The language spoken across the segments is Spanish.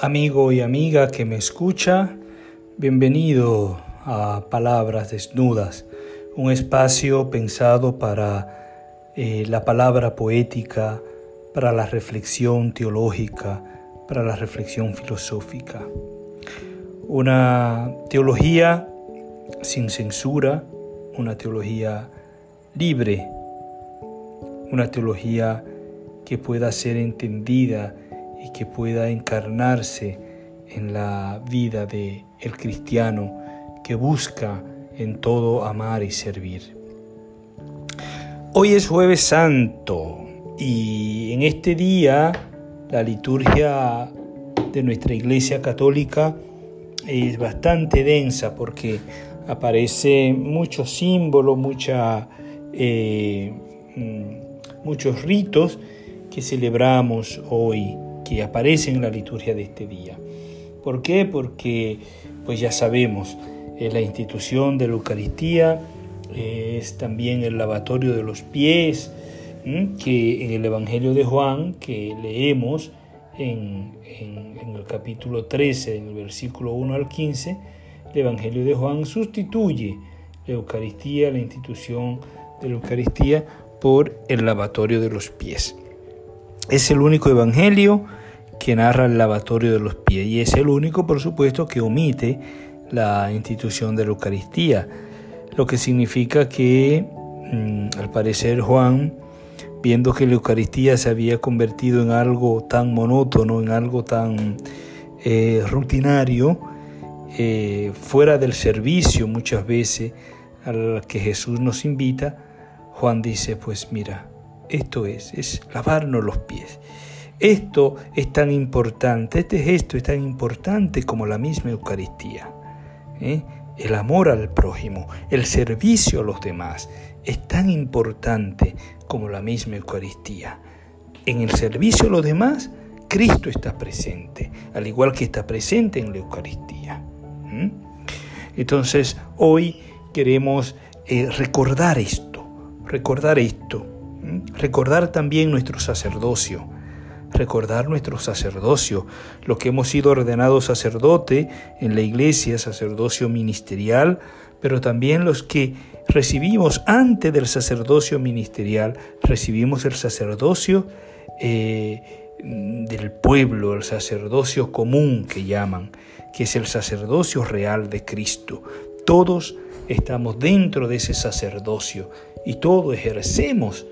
Amigo y amiga que me escucha, bienvenido a Palabras Desnudas, un espacio pensado para eh, la palabra poética, para la reflexión teológica, para la reflexión filosófica. Una teología sin censura, una teología libre, una teología que pueda ser entendida y que pueda encarnarse en la vida de el cristiano que busca en todo amar y servir. Hoy es jueves santo y en este día la liturgia de nuestra iglesia católica es bastante densa porque aparece mucho símbolo, mucha, eh, mm, muchos ritos que celebramos hoy que aparece en la liturgia de este día. ¿Por qué? Porque pues ya sabemos, la institución de la Eucaristía es también el lavatorio de los pies, que en el Evangelio de Juan, que leemos en, en, el capítulo 13, en el versículo 1 al 15, el Evangelio de Juan sustituye la Eucaristía, la institución de la Eucaristía, por el lavatorio de los pies. Es el único Evangelio que narra el lavatorio de los pies y es el único, por supuesto, que omite la institución de la Eucaristía, lo que significa que, mm, al parecer, Juan, viendo que la Eucaristía se había convertido en algo tan monótono, en algo tan eh, rutinario, eh, fuera del servicio muchas veces al que Jesús nos invita, Juan dice, pues mira, esto es, es lavarnos los pies. Esto es tan importante, este gesto es tan importante como la misma Eucaristía. ¿eh? El amor al prójimo, el servicio a los demás, es tan importante como la misma Eucaristía. En el servicio a los demás, Cristo está presente, al igual que está presente en la Eucaristía. Entonces, hoy queremos eh, recordar esto, recordar esto, recordar también nuestro sacerdocio, recordar nuestro sacerdocio, lo que hemos sido ordenados sacerdote en la iglesia, sacerdocio ministerial, pero también los que recibimos antes del sacerdocio ministerial, recibimos el sacerdocio eh, del pueblo, el sacerdocio común que llaman, que es el sacerdocio real de Cristo. Todos estamos dentro de ese sacerdocio y todos ejercemos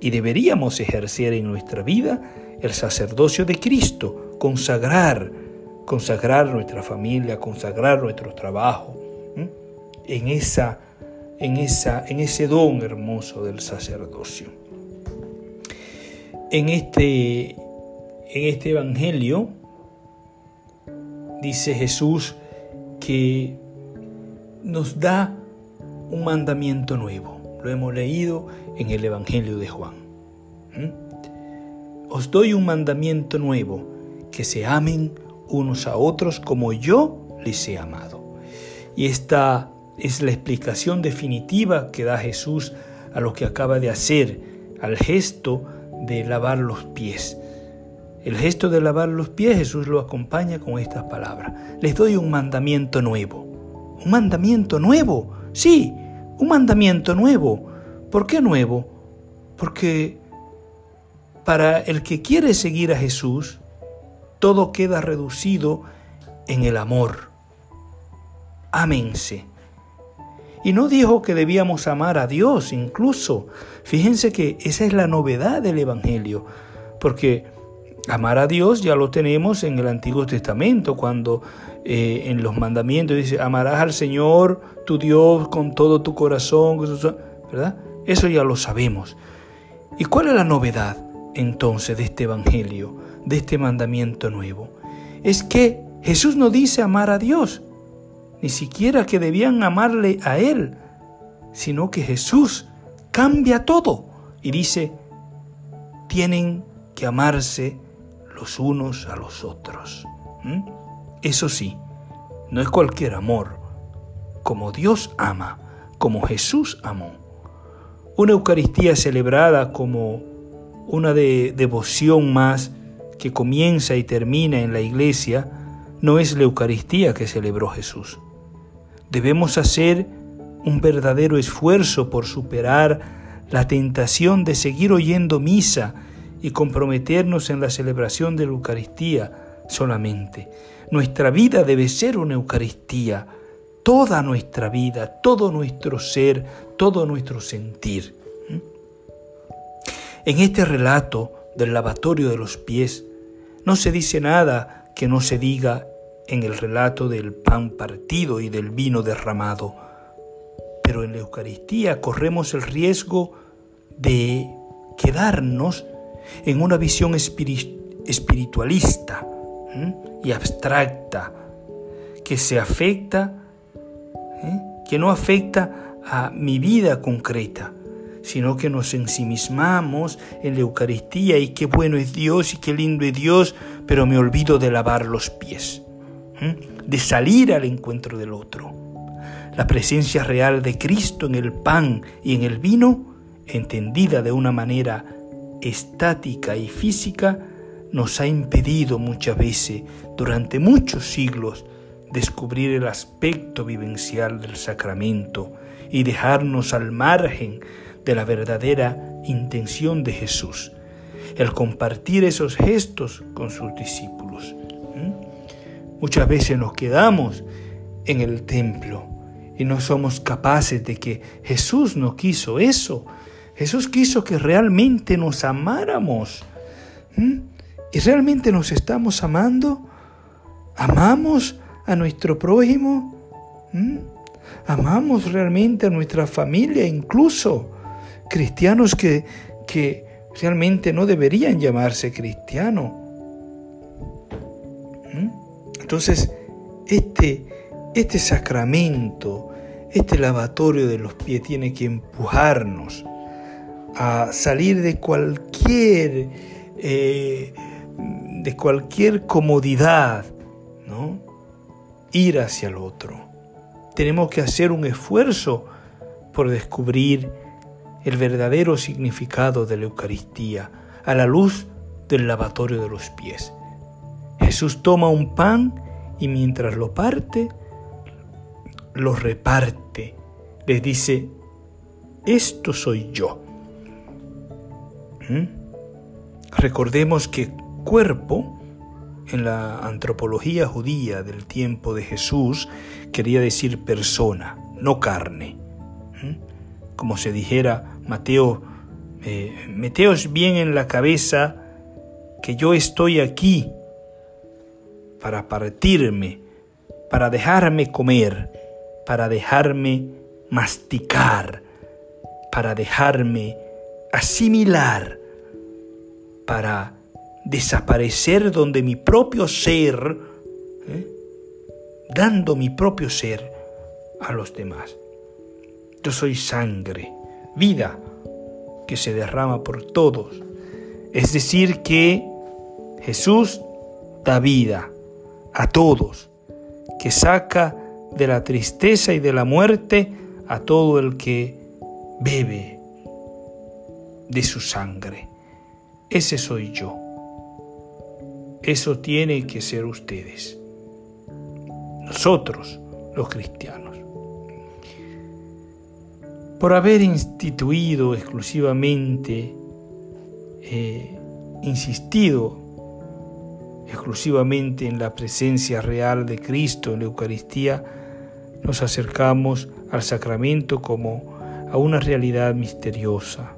y deberíamos ejercer en nuestra vida el sacerdocio de Cristo, consagrar, consagrar nuestra familia, consagrar nuestro trabajo en, esa, en, esa, en ese don hermoso del sacerdocio. En este, en este Evangelio dice Jesús que nos da un mandamiento nuevo. Lo hemos leído en el Evangelio de Juan. Os doy un mandamiento nuevo, que se amen unos a otros como yo les he amado. Y esta es la explicación definitiva que da Jesús a lo que acaba de hacer, al gesto de lavar los pies. El gesto de lavar los pies Jesús lo acompaña con estas palabras. Les doy un mandamiento nuevo. ¿Un mandamiento nuevo? Sí, un mandamiento nuevo. ¿Por qué nuevo? Porque para el que quiere seguir a Jesús, todo queda reducido en el amor. Ámense. Y no dijo que debíamos amar a Dios incluso. Fíjense que esa es la novedad del Evangelio, porque amar a Dios ya lo tenemos en el Antiguo Testamento, cuando eh, en los mandamientos dice, amarás al Señor, tu Dios, con todo tu corazón, ¿verdad? Eso ya lo sabemos. ¿Y cuál es la novedad? Entonces de este Evangelio, de este mandamiento nuevo? Es que Jesús no dice amar a Dios, ni siquiera que debían amarle a Él, sino que Jesús cambia todo y dice, tienen que amarse los unos a los otros. ¿Mm? Eso sí, no es cualquier amor, como Dios ama, como Jesús amó. Una Eucaristía celebrada como una de devoción más que comienza y termina en la iglesia no es la Eucaristía que celebró Jesús. Debemos hacer un verdadero esfuerzo por superar la tentación de seguir oyendo misa y comprometernos en la celebración de la Eucaristía solamente. Nuestra vida debe ser una Eucaristía, toda nuestra vida, todo nuestro ser, todo nuestro sentir. En este relato del lavatorio de los pies, no se dice nada que no se diga en el relato del pan partido y del vino derramado. Pero en la Eucaristía corremos el riesgo de quedarnos en una visión espiritualista y abstracta que se afecta, ¿eh? que no afecta a mi vida concreta, sino que nos ensimismamos en la Eucaristía y qué bueno es Dios y qué lindo es Dios, pero me olvido de lavar los pies, de salir al encuentro del otro. La presencia real de Cristo en el pan y en el vino, entendida de una manera estática y física, nos ha impedido muchas veces, durante muchos siglos, descubrir el aspecto vivencial del sacramento y dejarnos al margen de la verdadera intención de Jesús, el compartir esos gestos con sus discípulos. Muchas veces nos quedamos en el templo y no somos capaces de que Jesús no quiso eso. Jesús quiso que realmente nos amáramos. ¿Y realmente nos estamos amando? ¿Amamos a nuestro prójimo? ¿Amamos realmente a nuestra familia, incluso cristianos que, que realmente no deberían llamarse cristianos? ¿Mm? Entonces, este, este sacramento, este lavatorio de los pies tiene que empujarnos a salir de cualquier eh, de cualquier comodidad, ¿no? Ir hacia el otro. Tenemos que hacer un esfuerzo por descubrir el verdadero significado de la Eucaristía a la luz del lavatorio de los pies. Jesús toma un pan y mientras lo parte, lo reparte. Les dice, esto soy yo. ¿Mm? Recordemos que cuerpo, en la antropología judía del tiempo de Jesús, quería decir persona, no carne. ¿Mm? Como se dijera, Mateo, meteos bien en la cabeza que yo estoy aquí para partirme, para dejarme comer, para dejarme masticar, para dejarme asimilar, para desaparecer donde mi propio ser, ¿eh? dando mi propio ser a los demás. Yo soy sangre, vida que se derrama por todos. Es decir, que Jesús da vida a todos, que saca de la tristeza y de la muerte a todo el que bebe de su sangre. Ese soy yo. Eso tiene que ser ustedes. Nosotros, los cristianos. Por haber instituido exclusivamente, eh, insistido exclusivamente en la presencia real de Cristo en la Eucaristía, nos acercamos al sacramento como a una realidad misteriosa,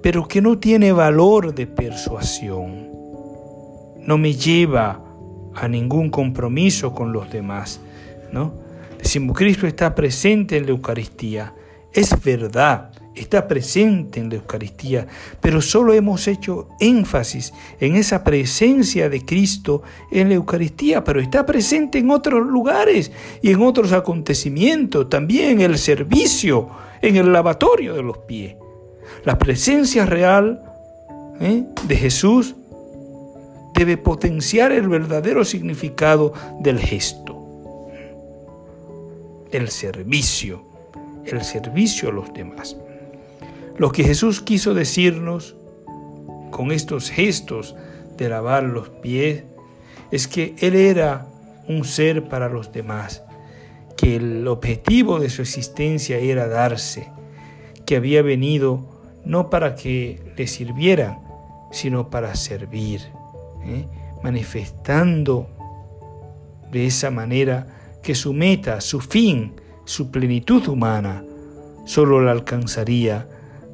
pero que no tiene valor de persuasión no me lleva a ningún compromiso con los demás, ¿no? Decimos, Cristo está presente en la Eucaristía. Es verdad, está presente en la Eucaristía, pero solo hemos hecho énfasis en esa presencia de Cristo en la Eucaristía, pero está presente en otros lugares y en otros acontecimientos, también en el servicio, en el lavatorio de los pies. La presencia real ¿eh? de Jesús debe potenciar el verdadero significado del gesto. El servicio, el servicio a los demás. Lo que Jesús quiso decirnos con estos gestos de lavar los pies es que Él era un ser para los demás, que el objetivo de su existencia era darse, que había venido no para que le sirvieran, sino para servir, ¿eh? manifestando de esa manera que su meta, su fin, su plenitud humana, solo la alcanzaría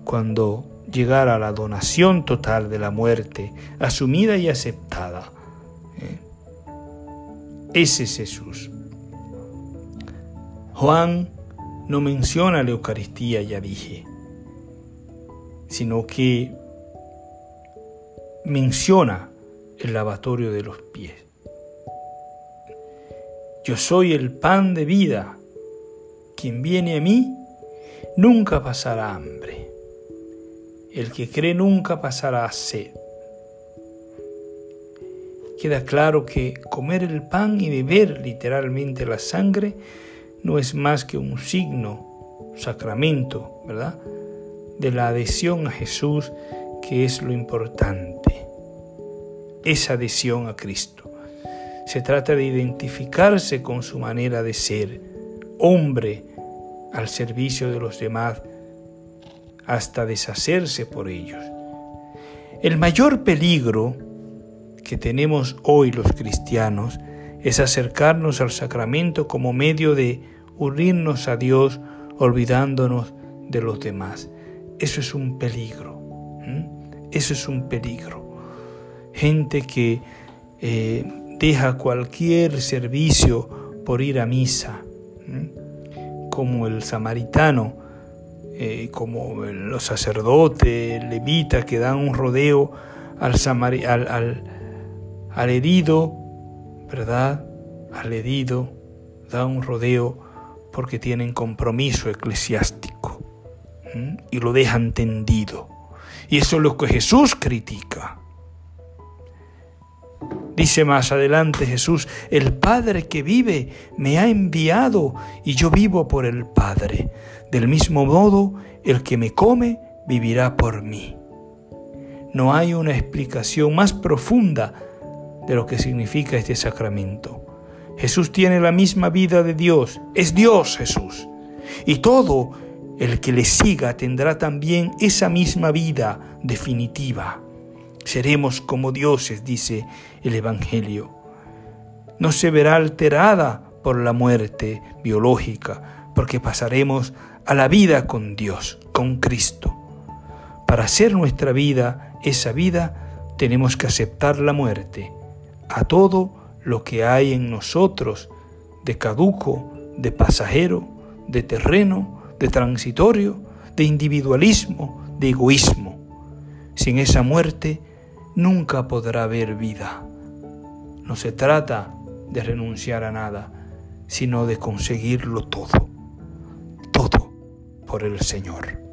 cuando llegara la donación total de la muerte, asumida y aceptada. ¿eh? Ese es Jesús. Juan no menciona la Eucaristía, ya dije, sino que menciona el lavatorio de los pies. Yo soy el pan de vida. Quien viene a mí nunca pasará hambre. El que cree nunca pasará sed. Queda claro que comer el pan y beber literalmente la sangre no es más que un signo, sacramento, ¿verdad? De la adhesión a Jesús, que es lo importante. Esa adhesión a Cristo. Se trata de identificarse con su manera de ser, hombre al servicio de los demás, hasta deshacerse por ellos. El mayor peligro que tenemos hoy los cristianos es acercarnos al sacramento como medio de unirnos a Dios olvidándonos de los demás. Eso es un peligro. Eso es un peligro. Gente que eh, deja cualquier servicio por ir a misa, como el samaritano, eh, como los sacerdotes, levitas que dan un rodeo al, al, al, herido, ¿verdad? Al herido, dan un rodeo porque tienen compromiso eclesiástico y lo dejan tendido. Y eso es lo que Jesús critica. Dice más adelante Jesús, el Padre que vive me ha enviado y yo vivo por el Padre. Del mismo modo, el que me come vivirá por mí. No hay una explicación más profunda de lo que significa este sacramento. Jesús tiene la misma vida de Dios, es Dios Jesús. Y todo el que le siga tendrá también esa misma vida definitiva. Seremos como dioses, dice el Evangelio. No se verá alterada por la muerte biológica, porque pasaremos a la vida con Dios, con Cristo. Para hacer nuestra vida esa vida, tenemos que aceptar la muerte, a todo lo que hay en nosotros de caduco, de pasajero, de terreno, de transitorio, de individualismo, de egoísmo. Sin esa muerte nunca podrá haber vida. No se trata de renunciar a nada, sino de conseguirlo todo, todo por el Señor.